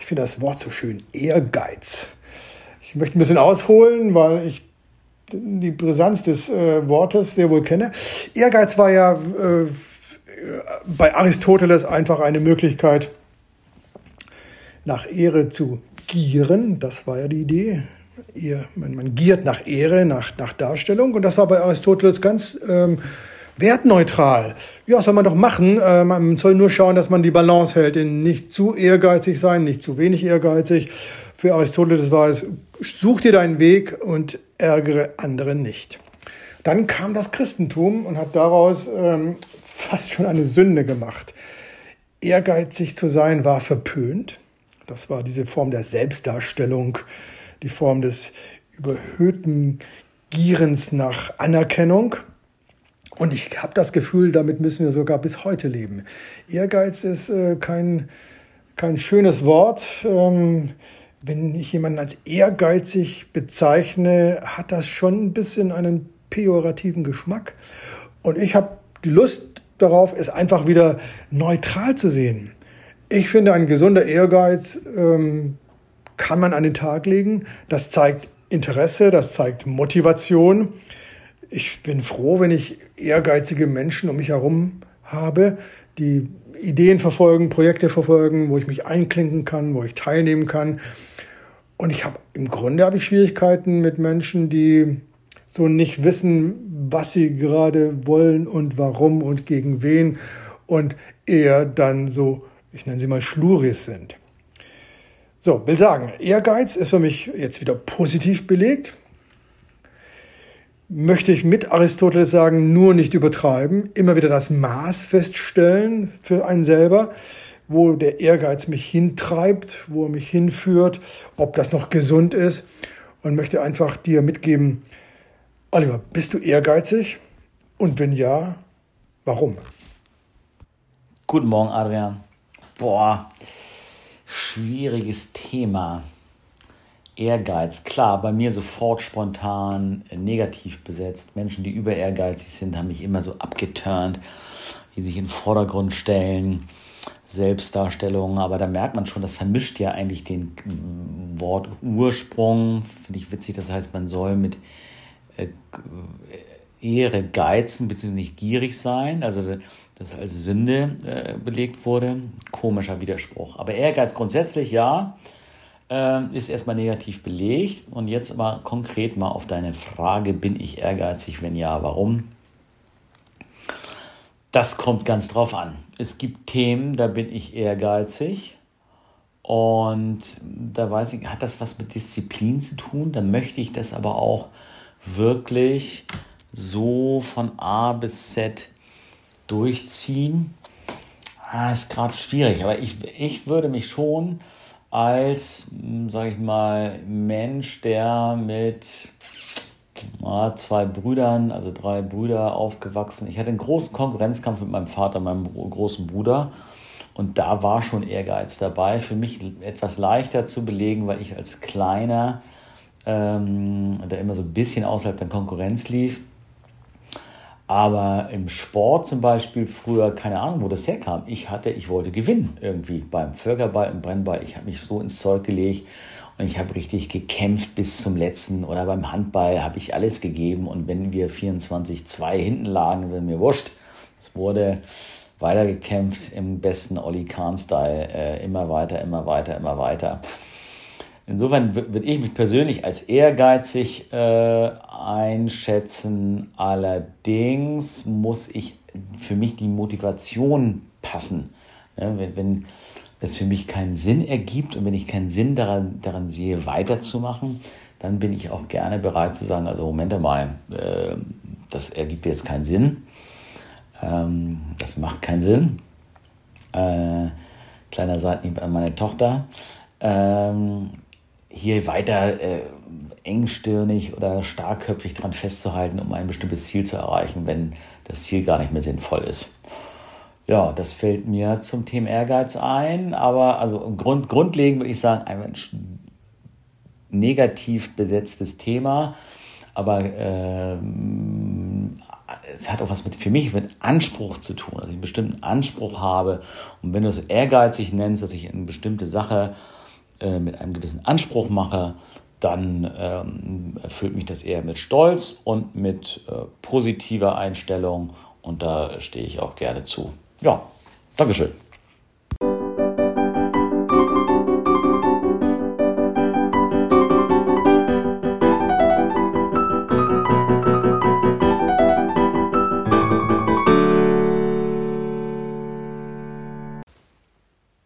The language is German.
Ich finde das Wort so schön, Ehrgeiz. Ich möchte ein bisschen ausholen, weil ich die Brisanz des äh, Wortes sehr wohl kenne. Ehrgeiz war ja äh, bei Aristoteles einfach eine Möglichkeit, nach Ehre zu gieren. Das war ja die Idee. Man, man giert nach Ehre, nach, nach Darstellung. Und das war bei Aristoteles ganz ähm, wertneutral. Ja, soll man doch machen. Äh, man soll nur schauen, dass man die Balance hält. In nicht zu ehrgeizig sein, nicht zu wenig ehrgeizig. Für Aristoteles war es, such dir deinen Weg und ärgere andere nicht. Dann kam das Christentum und hat daraus ähm, fast schon eine Sünde gemacht. Ehrgeizig zu sein war verpönt. Das war diese Form der Selbstdarstellung, die Form des überhöhten Gierens nach Anerkennung. Und ich habe das Gefühl, damit müssen wir sogar bis heute leben. Ehrgeiz ist äh, kein, kein schönes Wort. Ähm, wenn ich jemanden als ehrgeizig bezeichne, hat das schon ein bisschen einen pejorativen Geschmack. Und ich habe die Lust darauf, es einfach wieder neutral zu sehen. Ich finde, ein gesunder Ehrgeiz ähm, kann man an den Tag legen. Das zeigt Interesse, das zeigt Motivation. Ich bin froh, wenn ich ehrgeizige Menschen um mich herum habe, die Ideen verfolgen, Projekte verfolgen, wo ich mich einklinken kann, wo ich teilnehmen kann. Und ich habe im Grunde habe ich Schwierigkeiten mit Menschen, die so nicht wissen, was sie gerade wollen und warum und gegen wen und eher dann so ich nenne sie mal Schluris sind. So, will sagen, Ehrgeiz ist für mich jetzt wieder positiv belegt. Möchte ich mit Aristoteles sagen, nur nicht übertreiben, immer wieder das Maß feststellen für einen selber, wo der Ehrgeiz mich hintreibt, wo er mich hinführt, ob das noch gesund ist und möchte einfach dir mitgeben, Oliver, bist du ehrgeizig? Und wenn ja, warum? Guten Morgen, Adrian. Boah, schwieriges Thema. Ehrgeiz, klar, bei mir sofort spontan äh, negativ besetzt. Menschen, die über ehrgeizig sind, haben mich immer so abgeturnt, die sich in den Vordergrund stellen. Selbstdarstellung, aber da merkt man schon, das vermischt ja eigentlich den mm, Wort Ursprung. Finde ich witzig, das heißt, man soll mit äh, Ehre geizen, beziehungsweise nicht gierig sein. Also das als Sünde äh, belegt wurde. Komischer Widerspruch. Aber Ehrgeiz grundsätzlich ja, äh, ist erstmal negativ belegt. Und jetzt aber konkret mal auf deine Frage, bin ich ehrgeizig? Wenn ja, warum? Das kommt ganz drauf an. Es gibt Themen, da bin ich ehrgeizig. Und da weiß ich, hat das was mit Disziplin zu tun? Dann möchte ich das aber auch wirklich so von A bis Z durchziehen, ah, ist gerade schwierig. Aber ich, ich würde mich schon als, hm, sage ich mal, Mensch, der mit ah, zwei Brüdern, also drei Brüder aufgewachsen. Ich hatte einen großen Konkurrenzkampf mit meinem Vater, meinem großen Bruder. Und da war schon Ehrgeiz dabei. Für mich etwas leichter zu belegen, weil ich als Kleiner, ähm, der immer so ein bisschen außerhalb der Konkurrenz lief, aber im Sport zum Beispiel früher, keine Ahnung, wo das herkam. Ich hatte, ich wollte gewinnen irgendwie beim Völkerball, im Brennball. Ich habe mich so ins Zeug gelegt und ich habe richtig gekämpft bis zum letzten. Oder beim Handball habe ich alles gegeben. Und wenn wir 24-2 hinten lagen, wenn mir wurscht. Es wurde weitergekämpft im besten Olli Kahn-Style. Äh, immer weiter, immer weiter, immer weiter. Insofern würde ich mich persönlich als ehrgeizig äh, einschätzen. Allerdings muss ich für mich die Motivation passen. Ja, wenn, wenn es für mich keinen Sinn ergibt und wenn ich keinen Sinn daran, daran sehe, weiterzumachen, dann bin ich auch gerne bereit zu sagen, also Moment mal, äh, das ergibt jetzt keinen Sinn. Ähm, das macht keinen Sinn. Äh, kleiner Seitenhieb an meine Tochter. Ähm, hier weiter äh, engstirnig oder starkköpfig dran festzuhalten, um ein bestimmtes Ziel zu erreichen, wenn das Ziel gar nicht mehr sinnvoll ist. Ja, das fällt mir zum Thema Ehrgeiz ein, aber also Grund, grundlegend würde ich sagen, ein negativ besetztes Thema, aber äh, es hat auch was mit, für mich mit Anspruch zu tun, dass ich einen bestimmten Anspruch habe. Und wenn du es ehrgeizig nennst, dass ich eine bestimmte Sache äh, mit einem gewissen Anspruch mache, dann ähm, erfüllt mich das eher mit Stolz und mit äh, positiver Einstellung. Und da stehe ich auch gerne zu. Ja, Dankeschön.